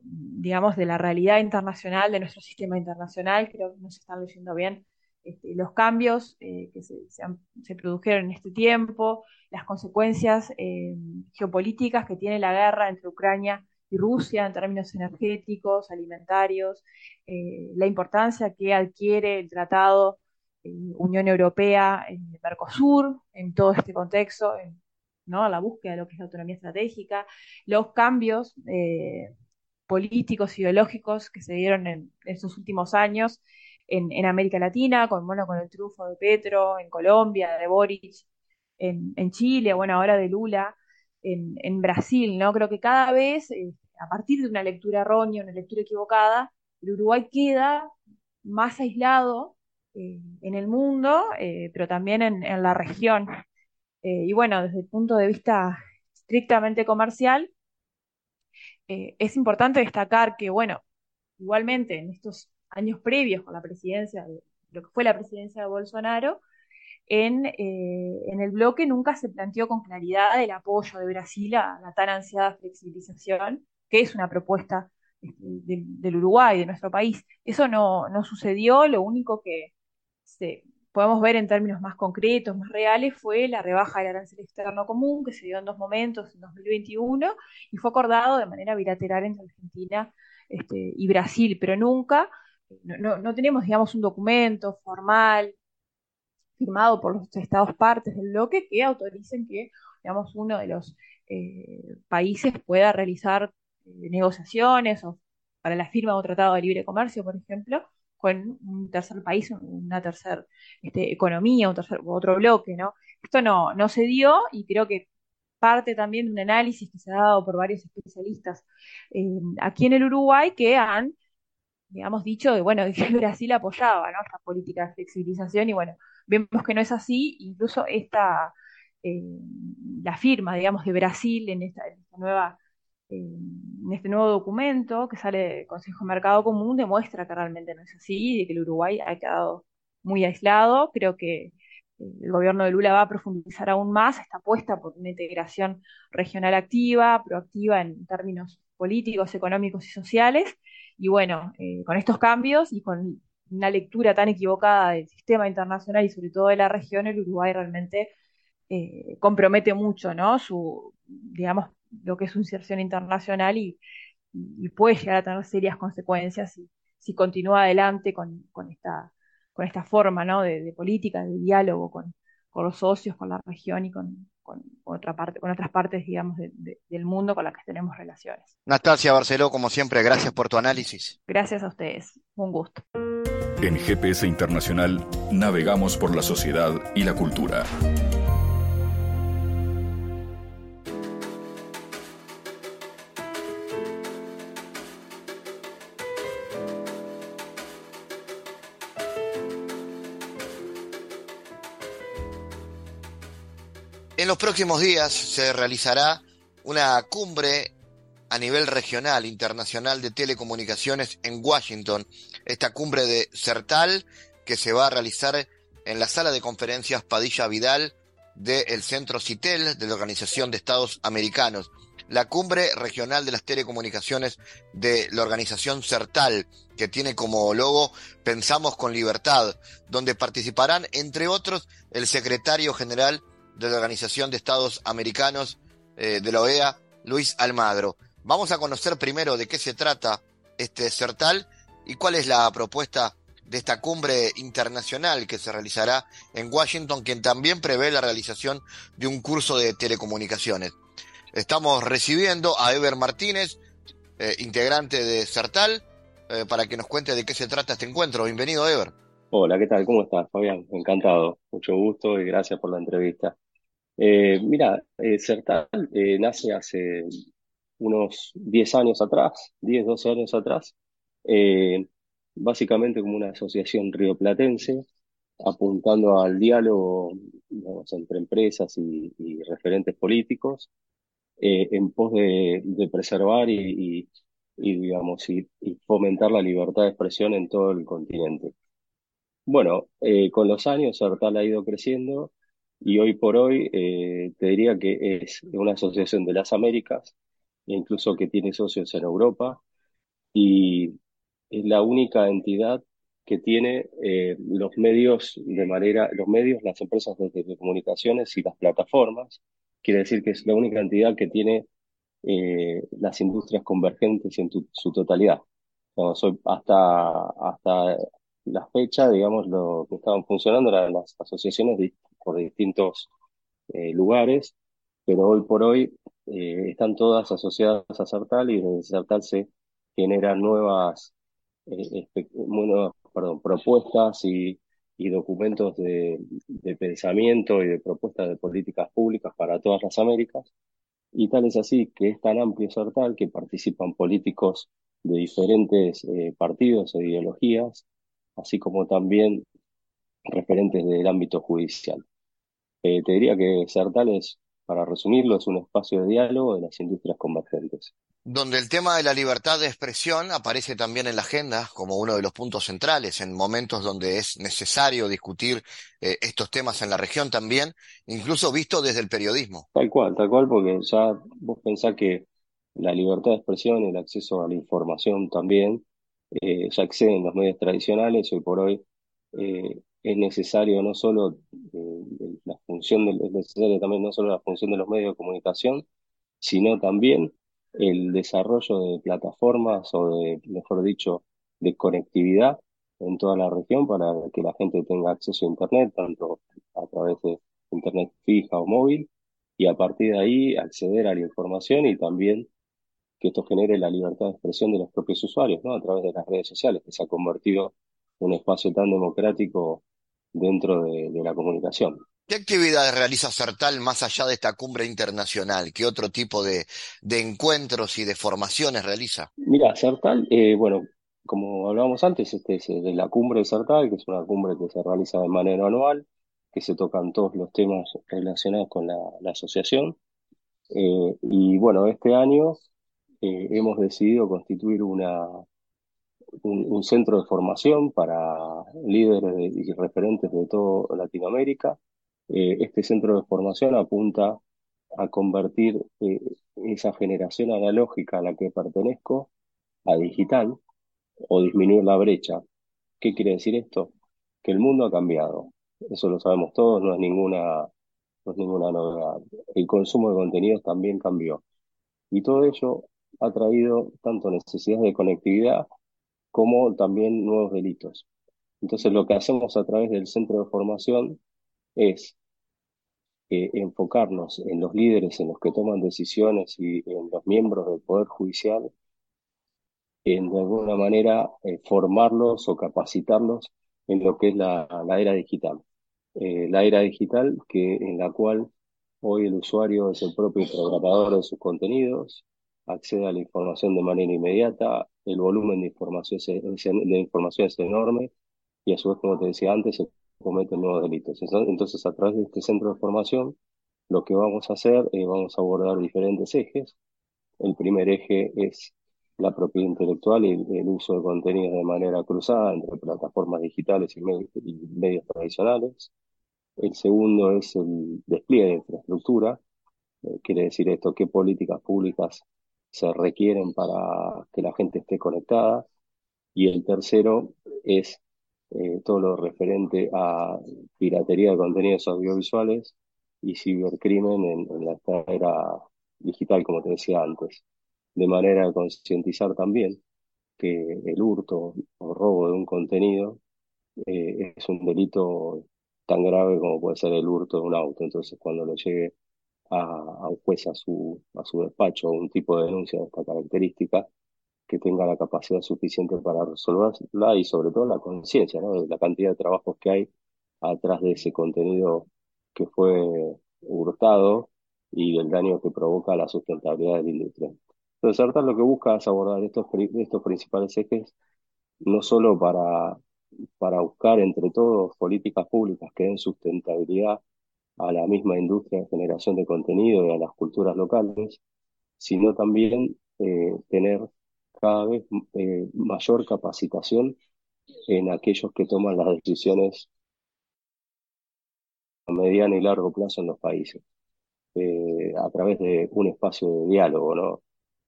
digamos, de la realidad internacional, de nuestro sistema internacional, creo que no se están leyendo bien este, los cambios eh, que se, produjeron en este tiempo, las consecuencias eh, geopolíticas que tiene la guerra entre Ucrania y Rusia en términos energéticos, alimentarios, eh, la importancia que adquiere el Tratado Unión Europea en Mercosur en todo este contexto, en, ¿no? la búsqueda de lo que es la autonomía estratégica, los cambios políticos, ideológicos que se dieron en estos últimos años en, América Latina, con, bueno, con el triunfo de Petro, en Colombia, de Boric, en, Chile, bueno, ahora de Lula, en, Brasil, ¿no? Creo que cada vez, eh, a partir de una lectura errónea, una lectura equivocada, el Uruguay queda más aislado eh, en el mundo, eh, pero también en, en la región. y bueno, desde el punto de vista estrictamente comercial, es importante destacar que, bueno, igualmente en estos años previos con la presidencia, de, lo que fue la presidencia de Bolsonaro, en, eh, en, el bloque nunca se planteó con claridad el apoyo de Brasil a la tan ansiada flexibilización, que es una propuesta este, de, del Uruguay, de nuestro país. Eso no, no sucedió, lo único que se, podemos ver en términos más concretos, más reales, fue la rebaja del arancel externo común, que se dio en dos momentos, en 2021, y fue acordado de manera bilateral entre Argentina este, y Brasil, pero nunca, no, no, tenemos, digamos, un documento formal firmado por los estados partes del bloque que autoricen que, digamos, uno de los eh, países pueda realizar eh, negociaciones o para la firma de un tratado de libre comercio, por ejemplo, con un tercer país, una tercera este, economía, un tercer, otro bloque, ¿no? Esto no, no se dio y creo que parte también de un análisis que se ha dado por varios especialistas eh, aquí en el Uruguay que han, digamos, dicho de, bueno, que Brasil apoyaba, ¿no? Esta política de flexibilización y bueno, vemos que no es así, incluso esta, eh, la firma, digamos, de Brasil en esta, nueva eh, en este nuevo documento que sale del Consejo de Mercado Común demuestra que realmente no es así, de que el Uruguay ha quedado muy aislado. Creo que el gobierno de Lula va a profundizar aún más esta apuesta por una integración regional activa, proactiva en términos políticos, económicos y sociales. Y bueno, eh, con estos cambios y con una lectura tan equivocada del sistema internacional y sobre todo de la región, el Uruguay realmente eh, compromete mucho, ¿no? Su, digamos, lo que es su inserción internacional y, y puede llegar a tener serias consecuencias si, si continúa adelante con, con esta con esta forma ¿no? de, política, de diálogo con, los socios, con la región y con, otra parte, con otras partes, digamos, del mundo con las que tenemos relaciones. Nastasia Barceló, como siempre, gracias por tu análisis. Gracias a ustedes, un gusto. En GPS Internacional navegamos por la sociedad y la cultura. En los próximos días se realizará una cumbre a nivel regional, internacional de telecomunicaciones en Washington. Esta cumbre de CERTAL que se va a realizar en la sala de conferencias Padilla Vidal del Centro CITEL de la Organización de Estados Americanos. La cumbre regional de las telecomunicaciones de la organización CERTAL, que tiene como logo Pensamos con Libertad, donde participarán, entre otros, el secretario general de la Organización de Estados Americanos eh, de la OEA, Luis Almagro. Vamos a conocer primero de qué se trata este CERTAL y cuál es la propuesta de esta cumbre internacional que se realizará en Washington, quien también prevé la realización de un curso de telecomunicaciones. Estamos recibiendo a Ever Martínez, eh, integrante de CERTAL, eh, para que nos cuente de qué se trata este encuentro. Bienvenido, Ever. Hola, ¿qué tal? ¿Cómo estás, Fabián? Encantado, mucho gusto y gracias por la entrevista. Eh, mira, eh, Certal eh, nace hace unos 10 años atrás, 10, 12 años atrás, básicamente como una asociación rioplatense, apuntando al diálogo entre empresas y, referentes políticos, en pos de, preservar y, digamos, y, fomentar la libertad de expresión en todo el continente. Bueno, con los años Certal ha ido creciendo y hoy por hoy eh, te diría que es una asociación de las Américas, incluso que tiene socios en Europa, y es la única entidad que tiene eh, los medios de manera, los medios, las empresas de telecomunicaciones y las plataformas. Quiere decir que es la única entidad que tiene eh, las industrias convergentes en su totalidad. hasta, hasta la fecha, digamos, lo que estaban funcionando eran las asociaciones de por distintos eh, lugares, pero hoy por hoy eh, están todas asociadas a Sartal y desde Sartal se generan nuevas, eh, propuestas y, documentos de, de, pensamiento y de propuestas de políticas públicas para todas las Américas. Y tal es así que es tan amplio Sartal que participan políticos de diferentes partidos e ideologías, así como también referentes del ámbito judicial. Eh, te diría que Sertal es, para resumirlo, es un espacio de diálogo de las industrias convergentes donde el tema de la libertad de expresión aparece también en la agenda como uno de los puntos centrales en momentos donde es necesario discutir eh, estos temas en la región también, incluso visto desde el periodismo. Tal cual, tal cual, porque ya vos pensás que la libertad de expresión y el acceso a la información también eh, ya exceden los medios tradicionales. Hoy por hoy eh, es necesario no solo la función, es necesario también no solo la función de los medios de comunicación, sino también el desarrollo de plataformas o de, mejor dicho, de conectividad en toda la región para que la gente tenga acceso a Internet, tanto a través de Internet fija o móvil, y a partir de ahí acceder a la información y también que esto genere la libertad de expresión de los propios usuarios, ¿no? A través de las redes sociales, que se ha convertido en un espacio tan democrático dentro de la comunicación. ¿Qué actividades realiza CERTAL más allá de esta cumbre internacional? ¿Qué otro tipo de, encuentros y de formaciones realiza? Mira, CERTAL, eh, bueno, como hablábamos antes, este es de la cumbre de CERTAL, que es una cumbre que se realiza de manera anual, que se tocan todos los temas relacionados con la, asociación. Eh, y bueno, este año eh, hemos decidido constituir una, un, centro de formación para líderes y referentes de toda Latinoamérica eh, este centro de formación apunta a convertir eh, esa generación analógica a la que pertenezco a digital o disminuir la brecha. ¿Qué quiere decir esto? Que el mundo ha cambiado. Eso lo sabemos todos, no es ninguna, no es ninguna novedad. El consumo de contenidos también cambió. Y todo ello ha traído tanto necesidades de conectividad como también nuevos delitos. Entonces lo que hacemos a través del centro de formación es eh, enfocarnos en los líderes, en los que toman decisiones y en los miembros del Poder Judicial, en de alguna manera eh, formarlos o capacitarlos en lo que es la, era digital. Eh, la era digital que, en la cual hoy el usuario es el propio programador de sus contenidos, accede a la información de manera inmediata, el volumen de información de información es enorme y a su vez, como te decía antes, cometen nuevos delitos. Entonces, a través de este centro de formación, lo que vamos a hacer, es vamos a abordar diferentes ejes. El primer eje es la propiedad intelectual y el, uso de contenidos de manera cruzada entre plataformas digitales y medios, tradicionales. El segundo es el despliegue de infraestructura. Eh, quiere decir esto, qué políticas públicas se requieren para que la gente esté conectada. Y el tercero es eh, todo lo referente a piratería de contenidos audiovisuales y cibercrimen en, la era digital, como te decía antes, de manera de concientizar también que el hurto o robo de un contenido eh, es un delito tan grave como puede ser el hurto de un auto. Entonces, cuando le llegue a, un juez a su, a su despacho un tipo de denuncia de esta característica, que tenga la capacidad suficiente para resolverla y sobre todo la conciencia. De la cantidad de trabajos que hay atrás de ese contenido que fue hurtado y del daño que provoca la sustentabilidad de la industria. Entonces, ahorita lo que busca es abordar estos, estos principales ejes, no solo para, para buscar entre todos políticas públicas que den sustentabilidad a la misma industria de generación de contenido y a las culturas locales, sino también eh, tener cada vez eh, mayor capacitación en aquellos que toman las decisiones a mediano y largo plazo en los países, eh, a través de un espacio de diálogo, ¿no?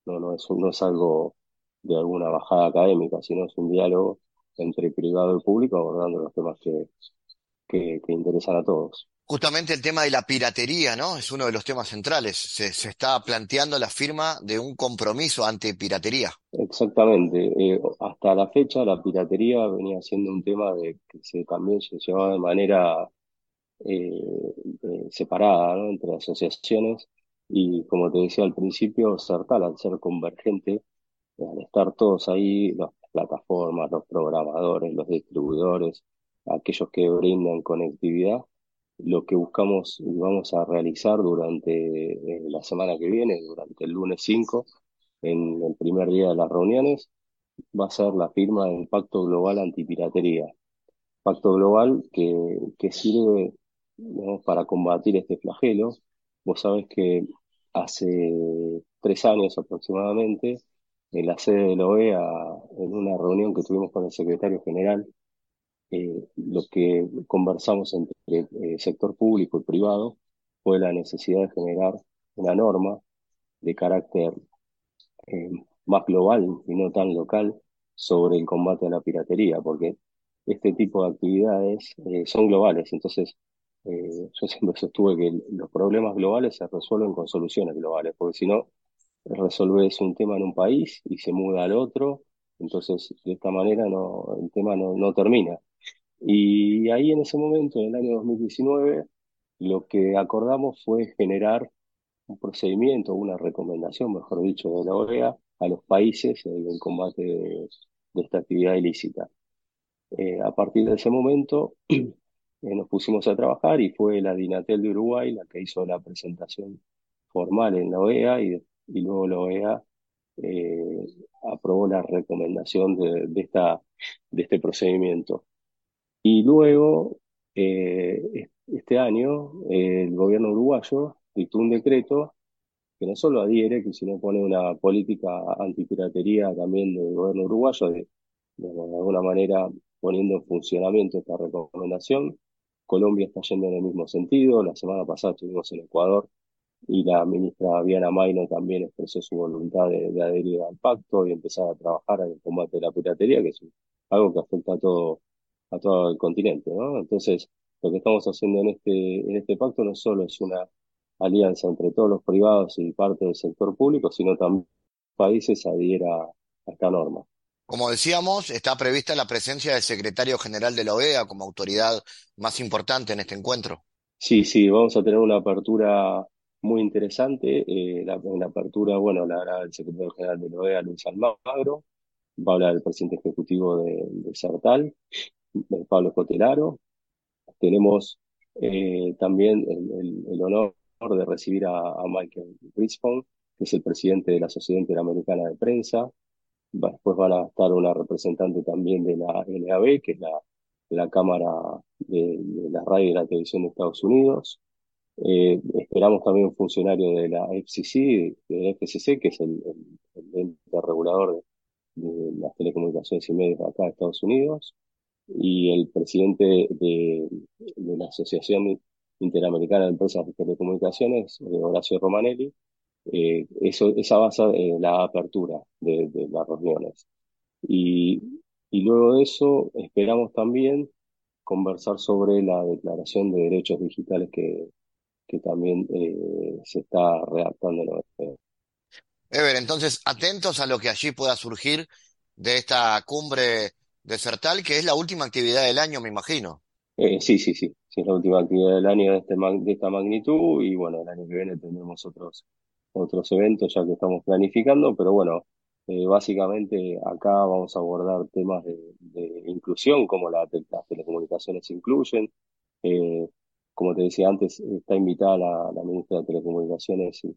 No, no, es, algo de alguna bajada académica, sino es un diálogo entre privado y público abordando los temas que, que interesan a todos. Justamente el tema de la piratería, ¿no? Es uno de los temas centrales. Se, está planteando la firma de un compromiso ante piratería. Exactamente. Eh, hasta la fecha la piratería venía siendo un tema de que se, también se llevaba de manera eh, eh, separada. Entre asociaciones y como te decía al principio, Certal, al ser convergente, al estar todos ahí, las plataformas, los programadores, los distribuidores, aquellos que brindan conectividad, lo que buscamos y vamos a realizar durante eh, la semana que viene, durante el lunes 5, en el primer día de las reuniones, va a ser la firma del Pacto Global Antipiratería. Pacto global que, que sirve para combatir este flagelo. Vos sabés que hace tres años aproximadamente, en la sede de la OEA, en una reunión que tuvimos con el secretario general, eh, lo que conversamos entre el sector público y privado fue la necesidad de generar una norma de carácter eh, más global y no tan local sobre el combate a la piratería, porque este tipo de actividades eh, son globales. Entonces, eh, yo siempre sostuve que los problemas globales se resuelven con soluciones globales, porque si no, resolves un tema en un país y se muda al otro, entonces de esta manera no, el tema no termina. Y ahí en ese momento, en el año 2019, lo que acordamos fue generar un procedimiento, una recomendación, mejor dicho, de la OEA a los países en el combate de, esta actividad ilícita. Eh, a partir de ese momento eh, nos pusimos a trabajar y fue la Dinatel de Uruguay la que hizo la presentación formal en la OEA y, luego la OEA eh, aprobó la recomendación de, de este procedimiento. Y luego, este año, el gobierno uruguayo dictó un decreto que no solo adhiere, sino pone una política antipiratería también del gobierno uruguayo, de, de, alguna manera poniendo en funcionamiento esta recomendación. Colombia está yendo en el mismo sentido. La semana pasada estuvimos en Ecuador y la ministra Viana Maino también expresó su voluntad de, adherir al pacto y empezar a trabajar en el combate de la piratería, que es algo que afecta a todo, a todo el continente, ¿no? Entonces, lo que estamos haciendo en este, en este pacto no solo es una alianza entre todos los privados y parte del sector público, sino también países adhiera a esta norma. Como decíamos, está prevista la presencia del secretario general de la OEA como autoridad más importante en este encuentro. Sí, sí, vamos a tener una apertura muy interesante. Eh, la, en la apertura, bueno, la hará el secretario general de la OEA, Luis Almagro, va a hablar el presidente ejecutivo de, de Sartal, Pablo Cotelaro. Tenemos eh, también el, el honor de recibir a, Michael Rispon, que es el presidente de la Sociedad Interamericana de Prensa. Después van a estar una representante también de la NAB, que es la, Cámara de, la Radio y la Televisión de Estados Unidos. Eh, esperamos también un funcionario de la FCC, de la FCC, que es el, ente regulador de, de, las telecomunicaciones y medios acá de Estados Unidos, y el presidente de, la Asociación Interamericana de Empresas de Telecomunicaciones, eh, Horacio Romanelli, eh, eso, esa base eh, la apertura de, las reuniones. Y, y, luego de eso esperamos también conversar sobre la Declaración de Derechos Digitales que, que también se está redactando en la Ever, entonces atentos a lo que allí pueda surgir de esta cumbre de CERTAL, que es la última actividad del año, me imagino. sí, sí, sí si es la última actividad del año de, este, de esta magnitud y bueno, el año que viene tendremos otros, otros eventos ya que estamos planificando, pero bueno, eh, básicamente acá vamos a abordar temas de, inclusión, como la, las telecomunicaciones incluyen. Eh, como te decía antes, está invitada la, ministra de Telecomunicaciones y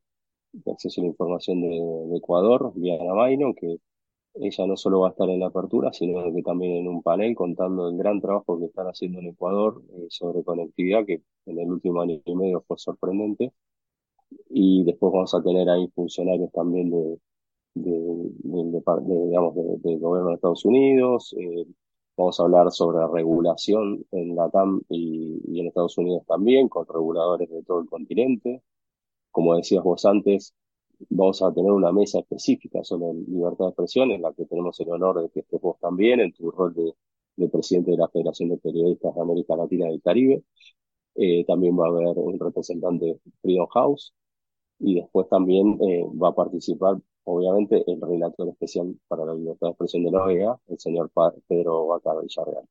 Acceso a la Información de, Ecuador, Diana Maino, que ella no solo va a estar en la apertura, sino que también en un panel contando el gran trabajo que están haciendo en Ecuador eh, sobre conectividad, que en el último año y medio fue sorprendente. Y después vamos a tener ahí funcionarios también de, digamos, del gobierno de Estados Unidos. Eh, vamos a hablar sobre regulación en la TAM y, y en Estados Unidos también, con reguladores de todo el continente. Como decías vos antes, vamos a tener una mesa específica sobre libertad de expresión, en la que tenemos el honor de que estés vos también en tu rol de, presidente de la Federación de Periodistas de América Latina y el Caribe. Eh, también va a haber un representante de Freedom House y después también eh, va a participar, obviamente, el relator especial para la libertad de expresión de la OEA, el señor Pedro Bacar Villarreal.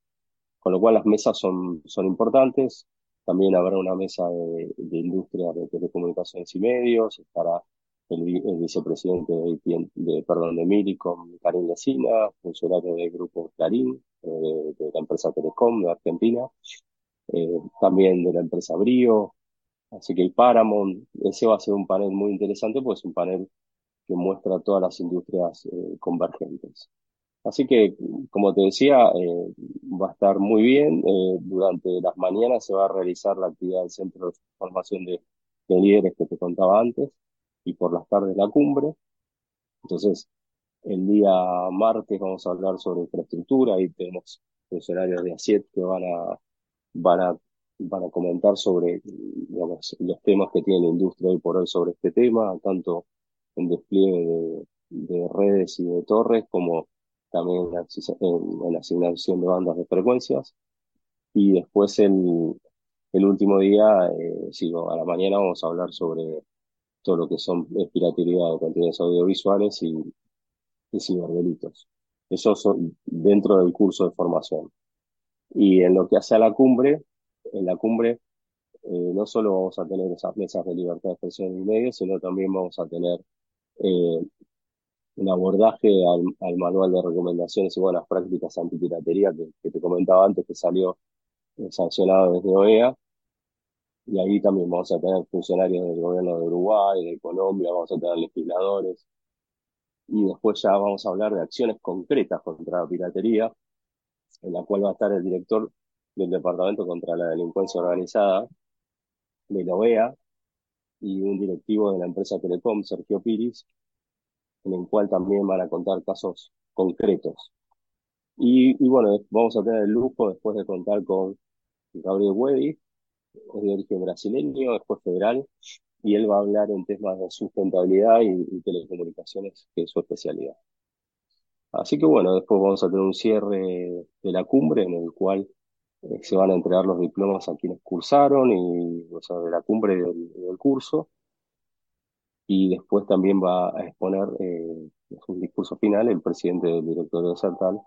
Con lo cual las mesas son, son importantes. También habrá una mesa de, de industria de telecomunicaciones y medios, estará el, vicepresidente de, perdón, de Miri con Karim Lecina, funcionario del grupo Clarín, eh, de, la empresa Telecom de Argentina, eh, también de la empresa Brio, así que el Paramount, ese va a ser un panel muy interesante, pues es un panel que muestra todas las industrias eh, convergentes. Así que, como te decía, eh, va a estar muy bien. Eh, durante las mañanas se va a realizar la actividad del Centro de Formación de, de Líderes que te contaba antes y por las tardes la cumbre. Entonces, el día martes vamos a hablar sobre infraestructura y tenemos funcionarios de ASIET que van a, van a, van a comentar sobre digamos, los temas que tiene la industria hoy por hoy sobre este tema, tanto en despliegue de, de redes y de torres como también en, la asignación de bandas de frecuencias. Y después el, el último día, eh, a la mañana vamos a hablar sobre todo lo que son piratería de contenidos audiovisuales y, y ciberdelitos. Eso son dentro del curso de formación. Y en lo que hace a la cumbre, en la cumbre eh, no solo vamos a tener esas mesas de libertad de expresión y medios, sino también vamos a tener eh, un abordaje al, al, manual de recomendaciones y buenas prácticas antipiratería que, que te comentaba antes, que salió eh, sancionado desde OEA. Y ahí también vamos a tener funcionarios del gobierno de Uruguay, de Colombia, vamos a tener legisladores. Y después ya vamos a hablar de acciones concretas contra la piratería, en la cual va a estar el director del Departamento contra la Delincuencia Organizada de la OEA y un directivo de la empresa Telecom, Sergio Piris, en el cual también van a contar casos concretos. Y, y bueno, vamos a tener el lujo después de contar con Gabriel Wedi, es de origen brasileño, es federal, y él va a hablar en temas de sustentabilidad y, telecomunicaciones, que es su especialidad. Así que bueno, después vamos a tener un cierre de la cumbre en el cual eh, se van a entregar los diplomas a quienes cursaron y o sea, de la cumbre del, curso y después también va a exponer eh, un discurso final el presidente del directorio de Sertal,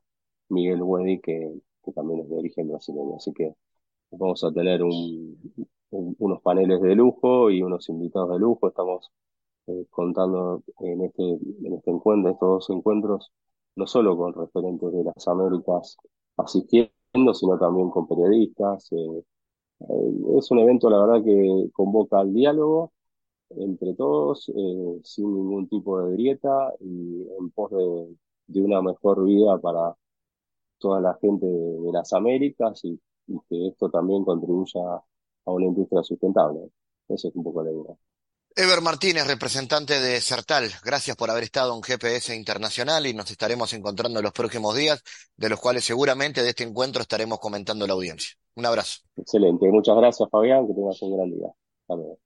Miguel Wedi, que, que, también es de origen brasileño. Así que vamos a tener un, un, unos paneles de lujo y unos invitados de lujo. Estamos eh, contando en este, en este encuentro, estos dos encuentros, no solo con referentes de las Américas asistiendo, sino también con periodistas. Eh, eh, es un evento, la verdad, que convoca al diálogo entre todos, sin ningún tipo de grieta y en pos de, de, una mejor vida para toda la gente de, de las Américas y, y, que esto también contribuya a una industria sustentable. Eso es un poco la idea. Ever Martínez, representante de Certal, gracias por haber estado en GPS Internacional y nos estaremos encontrando en los próximos días, de los cuales seguramente de este encuentro estaremos comentando la audiencia. Un abrazo. Excelente, muchas gracias Fabián, que tengas un gran día. Hasta luego.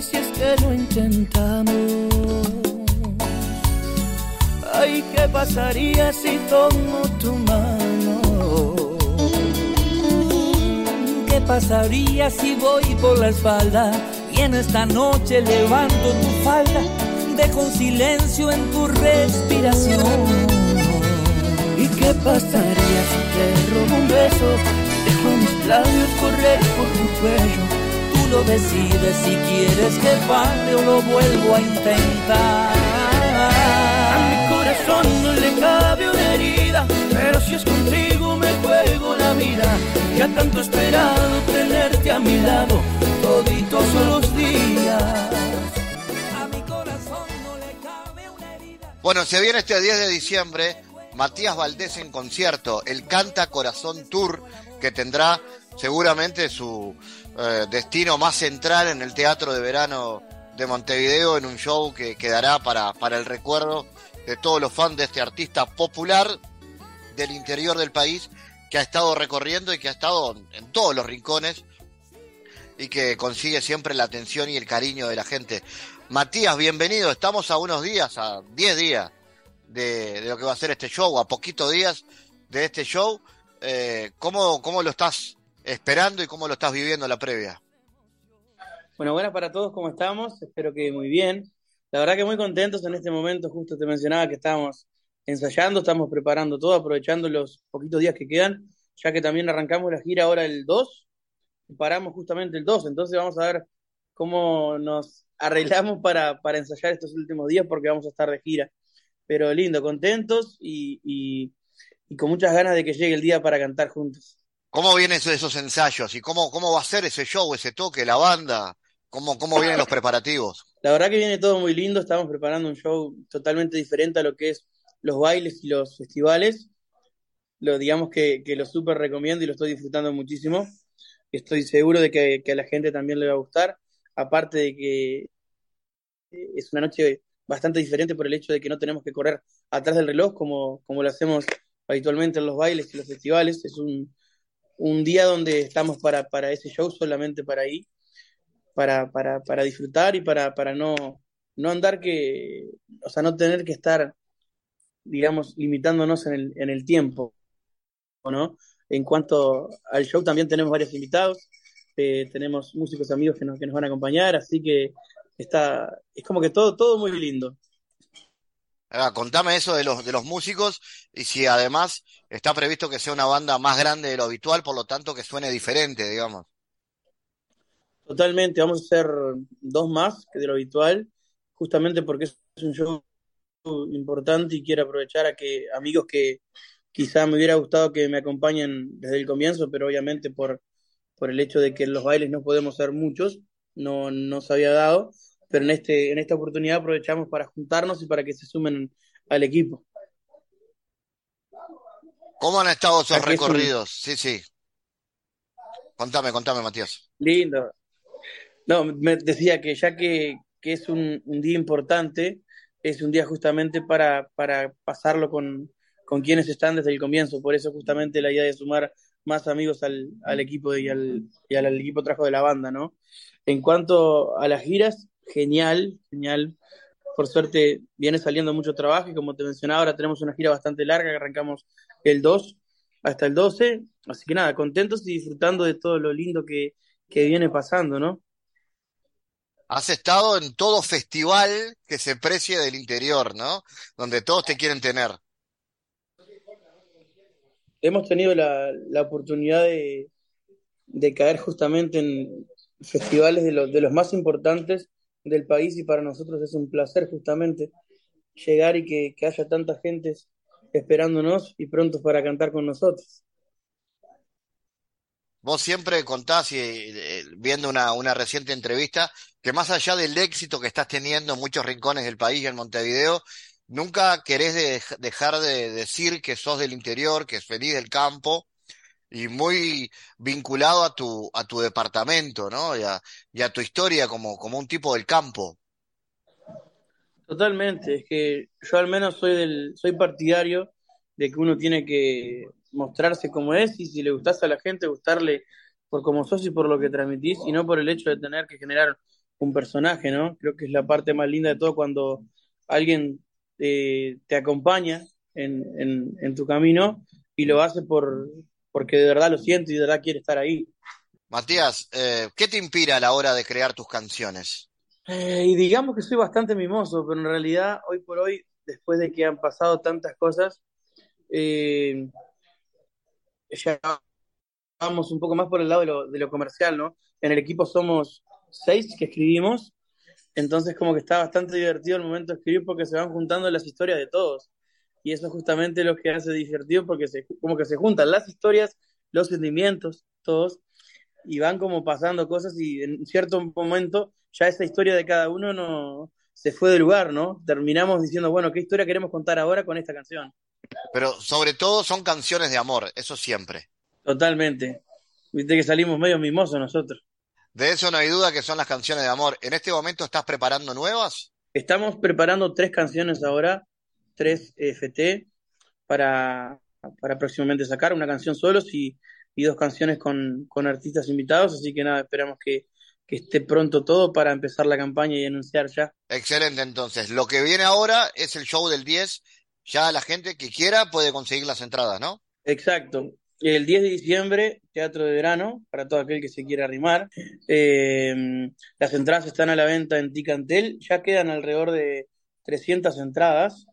Si es que lo intentamos? Ay, ¿qué pasaría si tomo tu mano? ¿Qué pasaría si voy por la espalda y en esta noche levanto tu falda? Dejo un silencio en tu respiración. ¿Y qué pasaría si te robo un beso? Dejo mis labios correr por tu cuello lo decides si quieres que pare o lo vuelvo a intentar. A mi corazón no le cabe una herida, pero si es contigo me juego la vida. Ya tanto he esperado tenerte a mi lado, toditos los días. A mi corazón no le cabe una herida. Bueno, se viene este 10 de diciembre Matías Valdés en concierto, el Canta Corazón Tour, que tendrá seguramente su eh, destino más central en el Teatro de Verano de Montevideo, en un show que quedará para, para el recuerdo de todos los fans de este artista popular del interior del país que ha estado recorriendo y que ha estado en todos los rincones y que consigue siempre la atención y el cariño de la gente. Matías, bienvenido. Estamos a unos días, a 10 días de, de, lo que va a ser este show, a poquitos días de este show. Eh, ¿cómo, ¿Cómo lo estás esperando y cómo lo estás viviendo la previa? Bueno, buenas para todos, ¿cómo estamos? Espero que muy bien. La verdad que muy contentos en este momento, justo te mencionaba que estamos ensayando, estamos preparando todo, aprovechando los poquitos días que quedan, ya que también arrancamos la gira ahora el 2, y paramos justamente el 2, entonces vamos a ver cómo nos arreglamos para, para ensayar estos últimos días porque vamos a estar de gira. pero lindo, contentos y, y con muchas ganas de que llegue el día para cantar juntos. ¿Cómo vienen esos, ensayos? ¿Y cómo, cómo va a ser ese show, ese toque, la banda? ¿Cómo, cómo vienen los preparativos? La verdad que viene todo muy lindo, estamos preparando un show totalmente diferente a lo que es los bailes y los festivales. Lo digamos que, que lo súper recomiendo y lo estoy disfrutando muchísimo. Estoy seguro de que, que a la gente también le va a gustar. Aparte de que eh, es una noche bastante diferente por el hecho de que no tenemos que correr atrás del reloj como, como lo hacemos habitualmente en los bailes y los festivales. Es un, un día donde estamos para, para ese show, solamente para ahí, para, para, para disfrutar y para, para no, no andar que, o sea, no tener que estar, digamos, limitándonos en el, en el tiempo, ¿no? En cuanto al show, también tenemos varios invitados, eh, tenemos músicos amigos que nos, que nos van a acompañar, así que está, es como que todo, todo muy lindo. Ah, contame eso de los, de los músicos y si además está previsto que sea una banda más grande de lo habitual, por lo tanto que suene diferente, digamos. Totalmente, vamos a hacer dos más que de lo habitual, justamente porque es un show importante y quiero aprovechar a que amigos que quizá me hubiera gustado que me acompañen desde el comienzo, pero obviamente por, por el hecho de que en los bailes no podemos ser muchos, no, no se había dado, pero en, este, en esta oportunidad aprovechamos para juntarnos y para que se sumen al equipo. ¿Cómo han estado esos es un- recorridos? Sí, sí. Contame, contame, Matías. Lindo. No, me decía que ya que, que es un, un día importante, es un día justamente para, para pasarlo con, con quienes están desde el comienzo. Por eso justamente la idea de sumar más amigos al, al equipo y al, y al, al equipo trajo de la banda, ¿no? En cuanto a las giras, genial, genial. Por suerte viene saliendo mucho trabajo y como te mencionaba, ahora tenemos una gira bastante larga que arrancamos el 2 hasta el 12. Así que nada, contentos y disfrutando de todo lo lindo que, que viene pasando, ¿no? Has estado en todo festival que se precie del interior, ¿no? Donde todos te quieren tener. Hemos tenido la, la oportunidad de, de caer justamente en festivales de los, de los más importantes del país y para nosotros es un placer justamente llegar y que, haya tanta gente esperándonos y pronto para cantar con nosotros. Vos siempre contás, y, eh, viendo una, una reciente entrevista, que más allá del éxito que estás teniendo en muchos rincones del país y en Montevideo, nunca querés de- dejar de decir que sos del interior, que es feliz del campo y muy vinculado a tu, a tu departamento, ¿no? Y a, y a tu historia como, como un tipo del campo. Totalmente, es que yo al menos soy del, soy partidario de que uno tiene que mostrarse como es y si le gustas a la gente, gustarle por cómo sos y por lo que transmitís y no por el hecho de tener que generar un personaje, ¿no? Creo que es la parte más linda de todo cuando alguien eh, te acompaña en, en tu camino y lo hace por, porque de verdad lo siente y de verdad quiere estar ahí. Matías, eh, ¿qué te inspira a la hora de crear tus canciones? Eh, y digamos que soy bastante mimoso, pero en realidad hoy por hoy, después de que han pasado tantas cosas, eh, ya vamos un poco más por el lado de lo, de lo comercial, ¿no? En el equipo somos seis que escribimos, entonces como que está bastante divertido el momento de escribir porque se van juntando las historias de todos. Y eso es justamente lo que hace divertido porque se, como que se juntan las historias, los sentimientos, todos, y van como pasando cosas y en cierto momento ya esa historia de cada uno no se fue del lugar, ¿no? Terminamos diciendo, bueno, ¿qué historia queremos contar ahora con esta canción? Pero sobre todo son canciones de amor, eso siempre. Totalmente. Viste que salimos medio mimosos nosotros. De eso no hay duda que son las canciones de amor. ¿En este momento estás preparando nuevas? Estamos preparando tres canciones ahora, tres FT, para, para próximamente sacar, una canción solos y, y dos canciones con, con artistas invitados, así que nada, esperamos que, que esté pronto todo para empezar la campaña y anunciar ya. Excelente, entonces. Lo que viene ahora es el show del 10. Ya la gente que quiera puede conseguir las entradas, ¿no? Exacto. El 10 de diciembre, Teatro de Verano, para todo aquel que se quiera arrimar. Eh, las entradas están a la venta en Ticantel, ya quedan alrededor de 300 entradas,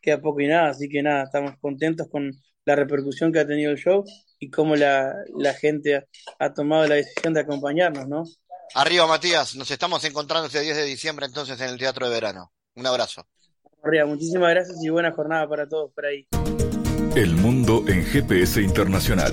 queda poco y nada, así que nada, estamos contentos con la repercusión que ha tenido el show y cómo la, la gente ha, ha tomado la decisión de acompañarnos, ¿no? Arriba, Matías. Nos estamos encontrando este 10 de diciembre entonces en el Teatro de Verano. Un abrazo. muchísimas gracias y buena jornada para todos por ahí. El mundo en GPS Internacional.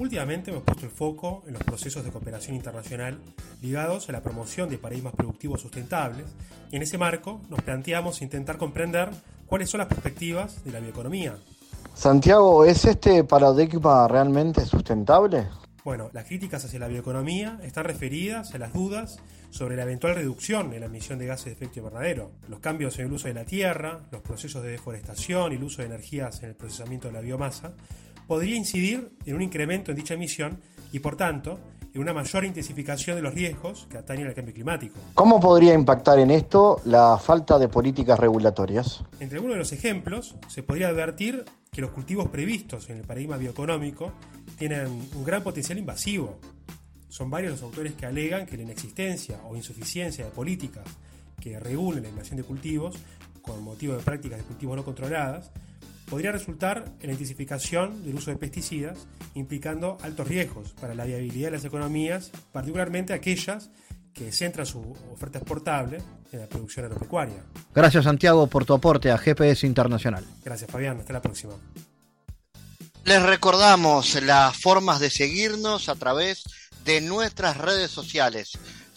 Últimamente hemos puesto el foco en los procesos de cooperación internacional ligados a la promoción de paradigmas productivos sustentables y en ese marco nos planteamos intentar comprender cuáles son las perspectivas de la bioeconomía. Santiago, ¿es este paradigma realmente sustentable? Bueno, las críticas hacia la bioeconomía están referidas a las dudas sobre la eventual reducción en la emisión de gases de efecto invernadero, los cambios en el uso de la tierra, los procesos de deforestación y el uso de energías en el procesamiento de la biomasa, podría incidir en un incremento en dicha emisión y, por tanto, en una mayor intensificación de los riesgos que atañen al cambio climático. ¿Cómo podría impactar en esto la falta de políticas regulatorias? Entre algunos de los ejemplos, se podría advertir que los cultivos previstos en el paradigma bioeconómico tienen un gran potencial invasivo. Son varios los autores que alegan que la inexistencia o insuficiencia de políticas que regulen la invasión de cultivos con motivo de prácticas de cultivos no controladas podría resultar en la intensificación del uso de pesticidas, implicando altos riesgos para la viabilidad de las economías, particularmente aquellas que centran su oferta exportable en la producción agropecuaria. Gracias Santiago por tu aporte a GPS Internacional. Gracias Fabián, hasta la próxima. Les recordamos las formas de seguirnos a través de nuestras redes sociales.